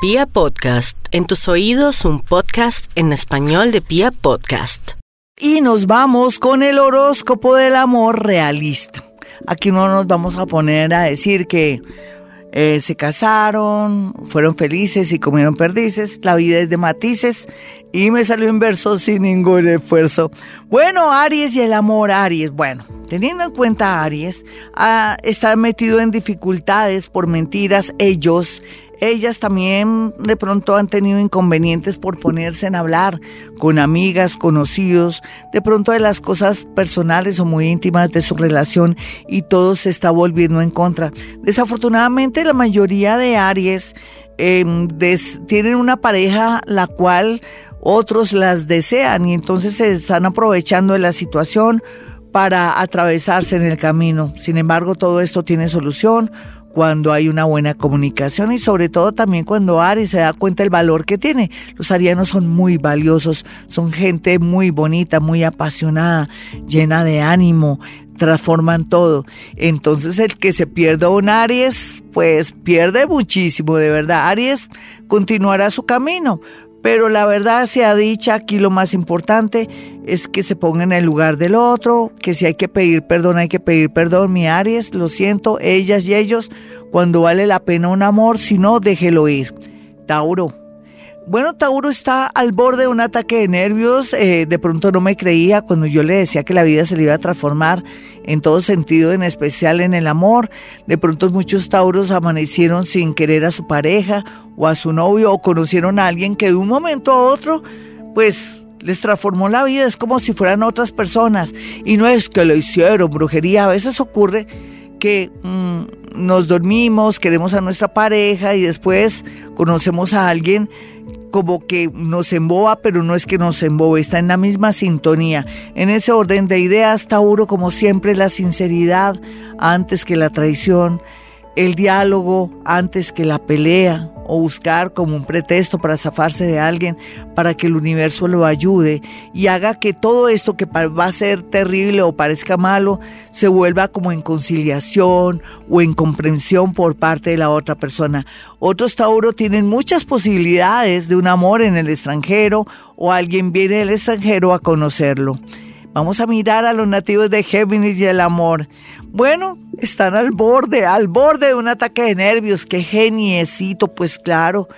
Pia Podcast, en tus oídos un podcast en español de Pia Podcast. Y nos vamos con el horóscopo del amor realista. Aquí no nos vamos a poner a decir que eh, se casaron, fueron felices y comieron perdices. La vida es de matices y me salió en verso sin ningún esfuerzo. Bueno, Aries y el amor, Aries. Bueno, teniendo en cuenta Aries, ah, está metido en dificultades por mentiras ellos ellas también de pronto han tenido inconvenientes por ponerse en hablar con amigas, conocidos, de pronto de las cosas personales o muy íntimas de su relación y todo se está volviendo en contra. Desafortunadamente la mayoría de Aries em, tienen una pareja la cual otros las desean y entonces se están aprovechando de la situación para atravesarse en el camino. Sin embargo, todo esto tiene solución cuando hay una buena comunicación y sobre todo también cuando Aries se da cuenta del valor que tiene. Los arianos son muy valiosos, son gente muy bonita, muy apasionada, llena de ánimo, transforman todo. Entonces el que se pierda un Aries, pues pierde muchísimo, de verdad. Aries continuará su camino, pero la verdad sea dicha, aquí lo más importante es que se ponga en el lugar del otro, que si hay que pedir perdón, hay que pedir perdón, mi Aries, lo siento, ellas y ellos, cuando vale la pena un amor, si no, déjelo ir. Tauro, bueno, Tauro está al borde de un ataque de nervios. Eh, de pronto no me creía cuando yo le decía que la vida se le iba a transformar en todo sentido, en especial en el amor. De pronto muchos Tauros amanecieron sin querer a su pareja o a su novio o conocieron a alguien que de un momento a otro, pues les transformó la vida. Es como si fueran otras personas. Y no es que lo hicieron, brujería. A veces ocurre que mm, nos dormimos, queremos a nuestra pareja y después conocemos a alguien como que nos emboba, pero no es que nos embobe, está en la misma sintonía. En ese orden de ideas, Tauro, como siempre, la sinceridad antes que la traición, el diálogo antes que la pelea o buscar como un pretexto para zafarse de alguien, para que el universo lo ayude y haga que todo esto que va a ser terrible o parezca malo se vuelva como en conciliación o en comprensión por parte de la otra persona. Otros Tauro tienen muchas posibilidades de un amor en el extranjero o alguien viene del extranjero a conocerlo. Vamos a mirar a los nativos de Géminis y el amor. Bueno, están al borde, al borde de un ataque de nervios. Qué geniecito, pues claro.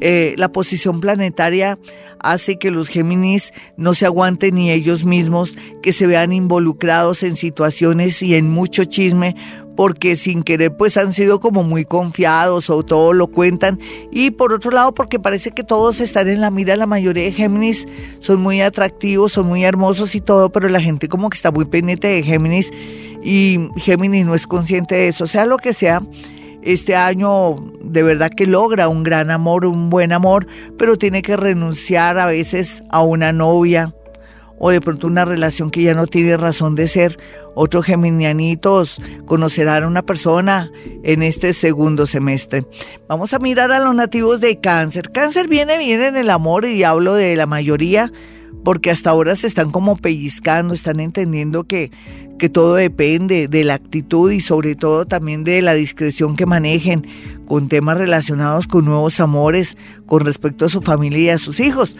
Eh, la posición planetaria hace que los Géminis no se aguanten ni ellos mismos, que se vean involucrados en situaciones y en mucho chisme, porque sin querer pues han sido como muy confiados o todo lo cuentan y por otro lado porque parece que todos están en la mira, la mayoría de Géminis son muy atractivos, son muy hermosos y todo, pero la gente como que está muy pendiente de Géminis y Géminis no es consciente de eso, sea lo que sea. Este año de verdad que logra un gran amor, un buen amor, pero tiene que renunciar a veces a una novia, o de pronto una relación que ya no tiene razón de ser. Otros geminianitos conocerán a una persona en este segundo semestre. Vamos a mirar a los nativos de cáncer. Cáncer viene bien en el amor y hablo de la mayoría porque hasta ahora se están como pellizcando, están entendiendo que, que todo depende de la actitud y sobre todo también de la discreción que manejen con temas relacionados con nuevos amores, con respecto a su familia y a sus hijos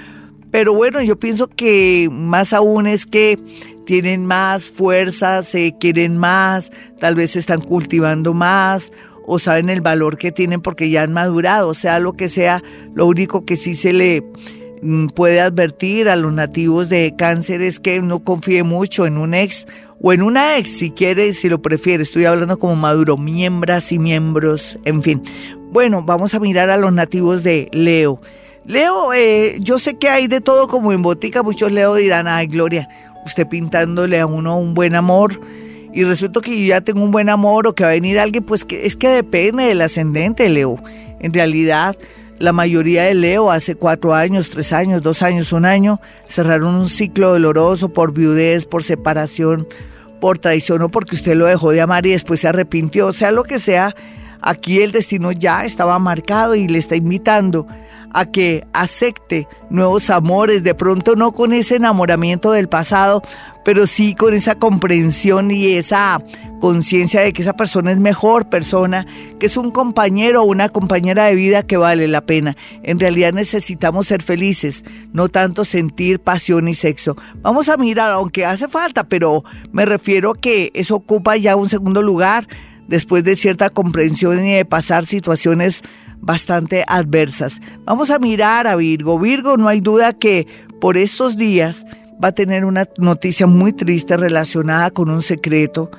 pero bueno, yo pienso que más aún es que tienen más fuerza, se quieren más, tal vez se están cultivando más o saben el valor que tienen porque ya han madurado, sea, lo que sea, lo único que sí se le mm, puede advertir a los nativos de cáncer es que no confíe mucho en un ex o en una ex si quiere, si lo prefiere. Estoy hablando como maduro, miembros y miembros, en fin. Bueno, vamos a mirar a los nativos de Leo. Leo, eh, yo sé que hay de todo como en botica, muchos Leo dirán, ay Gloria, usted pintándole a uno un buen amor y resulta que yo ya tengo un buen amor o que va a venir alguien, pues que, es que depende del ascendente, Leo. En realidad, la mayoría de Leo hace cuatro años, tres años, dos años, un año, cerraron un ciclo doloroso por viudez, por separación, por traición o porque usted lo dejó de amar y después se arrepintió, o sea, lo que sea, aquí el destino ya estaba marcado y le está invitando a que acepte nuevos amores, de pronto no con ese enamoramiento del pasado, pero sí con esa comprensión y esa conciencia de que esa persona es mejor persona, que es un compañero o una compañera de vida que vale la pena. En realidad necesitamos ser felices, no tanto sentir pasión y sexo. Vamos a mirar, aunque hace falta, pero me refiero que eso ocupa ya un segundo lugar después de cierta comprensión y de pasar situaciones bastante adversas. Vamos a mirar a Virgo. Virgo, no hay duda que por estos días va a tener una noticia muy triste relacionada con un secreto,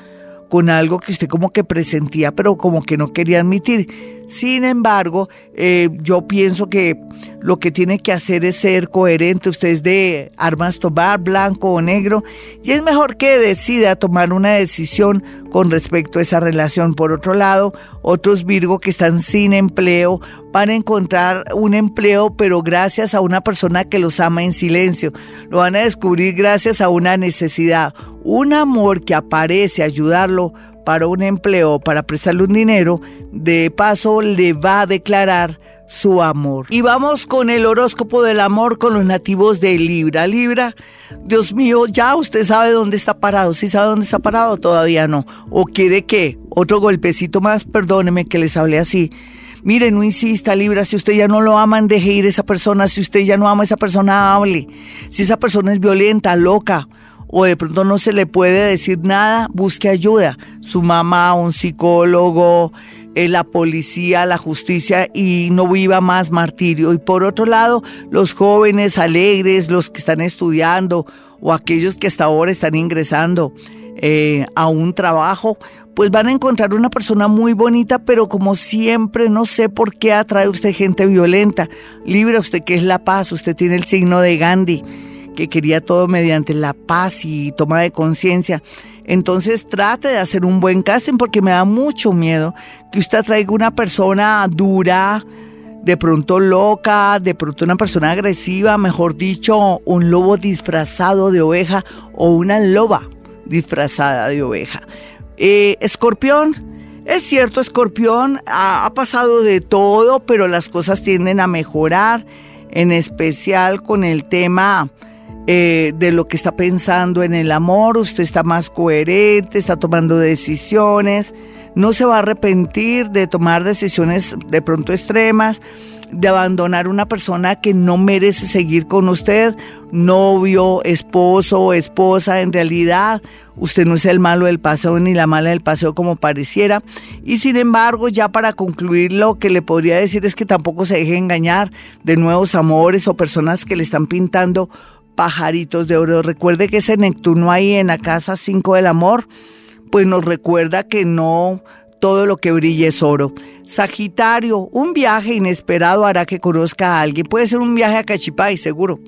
con algo que usted como que presentía, pero como que no quería admitir. Sin embargo, eh, yo pienso que lo que tiene que hacer es ser coherente. Usted es de armas tomar, blanco o negro, y es mejor que decida tomar una decisión con respecto a esa relación. Por otro lado, otros Virgo que están sin empleo van a encontrar un empleo, pero gracias a una persona que los ama en silencio. Lo van a descubrir gracias a una necesidad, un amor que aparece ayudarlo para un empleo, para prestarle un dinero, de paso le va a declarar su amor. Y vamos con el horóscopo del amor con los nativos de Libra. Libra, Dios mío, ya usted sabe dónde está parado. Si sabe dónde está parado, todavía no. ¿O quiere que otro golpecito más? Perdóneme que les hable así. Mire, no insista, Libra, si usted ya no lo ama, deje ir a esa persona. Si usted ya no ama a esa persona, hable. Si esa persona es violenta, loca, o de pronto no se le puede decir nada, busque ayuda. Su mamá, un psicólogo, eh, la policía, la justicia y no viva más martirio. Y por otro lado, los jóvenes alegres, los que están estudiando o aquellos que hasta ahora están ingresando eh, a un trabajo, pues van a encontrar una persona muy bonita, pero como siempre, no sé por qué atrae usted gente violenta. Libre usted que es la paz, usted tiene el signo de Gandhi que quería todo mediante la paz y toma de conciencia. Entonces trate de hacer un buen casting porque me da mucho miedo que usted traiga una persona dura, de pronto loca, de pronto una persona agresiva, mejor dicho, un lobo disfrazado de oveja o una loba disfrazada de oveja. Eh, escorpión, es cierto, escorpión ha pasado de todo, pero las cosas tienden a mejorar, en especial con el tema eh, de lo que está pensando en el amor, usted está más coherente, está tomando decisiones, no se va a arrepentir de tomar decisiones de pronto extremas, de abandonar una persona que no merece seguir con usted, novio, esposo esposa, en realidad usted no es el malo del paseo ni la mala del paseo como pareciera. Y sin embargo, ya para concluir, lo que le podría decir es que tampoco se deje engañar de nuevos amores o personas que le están pintando pajaritos de oro. Recuerde que ese Neptuno ahí en la casa 5 del amor, pues nos recuerda que no todo lo que brille es oro. Sagitario, un viaje inesperado hará que conozca a alguien. Puede ser un viaje a Cachipay, seguro.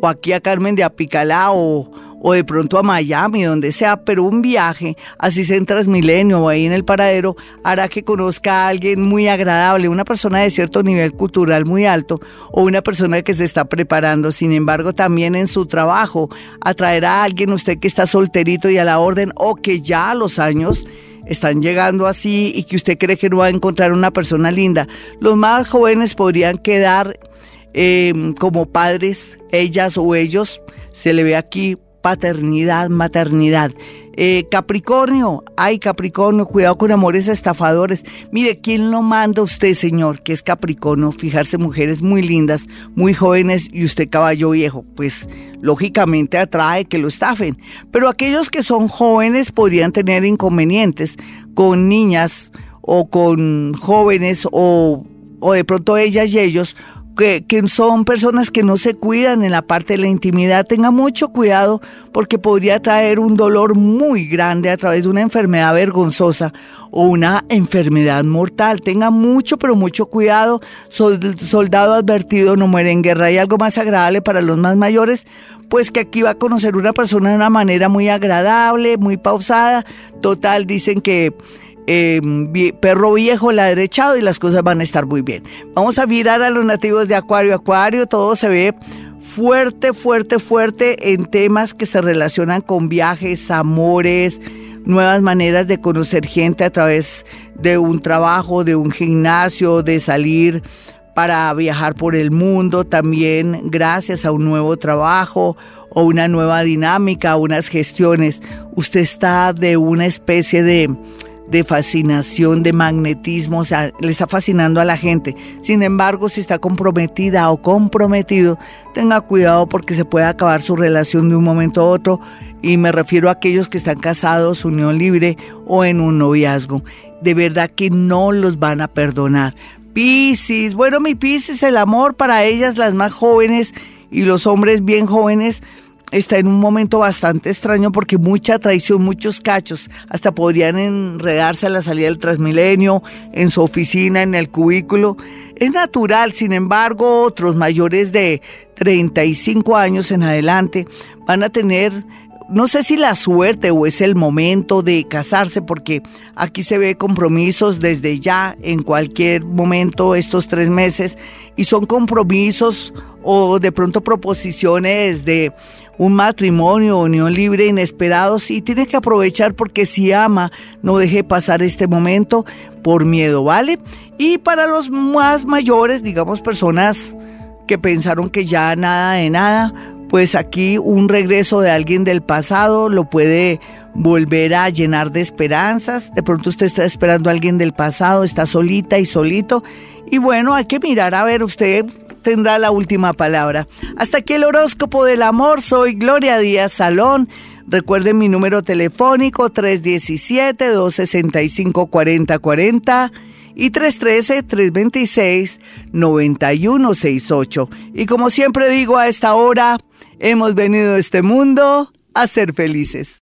O aquí a Carmen de Apicalá o o de pronto a Miami, donde sea, pero un viaje, así sea en Transmilenio o ahí en el paradero, hará que conozca a alguien muy agradable, una persona de cierto nivel cultural muy alto o una persona que se está preparando. Sin embargo, también en su trabajo atraerá a alguien usted que está solterito y a la orden o que ya a los años están llegando así y que usted cree que no va a encontrar una persona linda. Los más jóvenes podrían quedar eh, como padres, ellas o ellos, se le ve aquí paternidad, maternidad. Eh, Capricornio, ay Capricornio, cuidado con amores estafadores. Mire, ¿quién lo manda usted, señor, que es Capricornio, fijarse mujeres muy lindas, muy jóvenes y usted caballo viejo? Pues lógicamente atrae que lo estafen. Pero aquellos que son jóvenes podrían tener inconvenientes con niñas o con jóvenes o, o de pronto ellas y ellos que, son personas que no se cuidan en la parte de la intimidad, tenga mucho cuidado porque podría traer un dolor muy grande a través de una enfermedad vergonzosa o una enfermedad mortal. Tenga mucho, pero mucho cuidado. soldado advertido no muere en guerra. Hay algo más agradable para los más mayores, pues que aquí va a conocer una persona de una manera muy agradable, muy pausada. Total, dicen que eh, perro viejo, la derechado y las cosas van a estar muy bien. Vamos a mirar a los nativos de Acuario. Acuario, todo se ve fuerte, fuerte, fuerte en temas que se relacionan con viajes, amores, nuevas maneras de conocer gente a través de un trabajo, de un gimnasio, de salir para viajar por el mundo, también gracias a un nuevo trabajo o una nueva dinámica, unas gestiones. Usted está de una especie de, de fascinación, de magnetismo, o sea, le está fascinando a la gente. Sin embargo, si está comprometida o comprometido, tenga cuidado porque se puede acabar su relación de un momento a otro y me refiero a aquellos que están casados, unión libre o en un noviazgo. De verdad que no los van a perdonar. Piscis, bueno, mi Piscis, el amor para ellas, las más jóvenes y los hombres bien jóvenes, está en un momento bastante extraño porque mucha traición, muchos cachos, hasta podrían enredarse a la salida del Transmilenio, en su oficina, en el cubículo. Es natural, sin embargo, otros mayores de 35 años en adelante van a tener no sé si la suerte o es el momento de casarse, porque aquí se ve compromisos desde ya, en cualquier momento, estos tres meses, y son compromisos o de pronto proposiciones de un matrimonio, unión libre, inesperados, y tiene que aprovechar porque si ama, no deje pasar este momento por miedo, ¿vale? Y para los más mayores, digamos, personas que pensaron que ya nada de nada, pues aquí un regreso de alguien del pasado lo puede volver a llenar de esperanzas. De pronto usted está esperando a alguien del pasado, está solita y solito. Y bueno, hay que mirar a ver, usted tendrá la última palabra. Hasta aquí el horóscopo del amor. Soy Gloria Díaz Salón. Recuerden mi número telefónico 317-265-4040 y 313-326-9168. Y como siempre digo a esta hora, Hemos venido a este mundo a ser felices.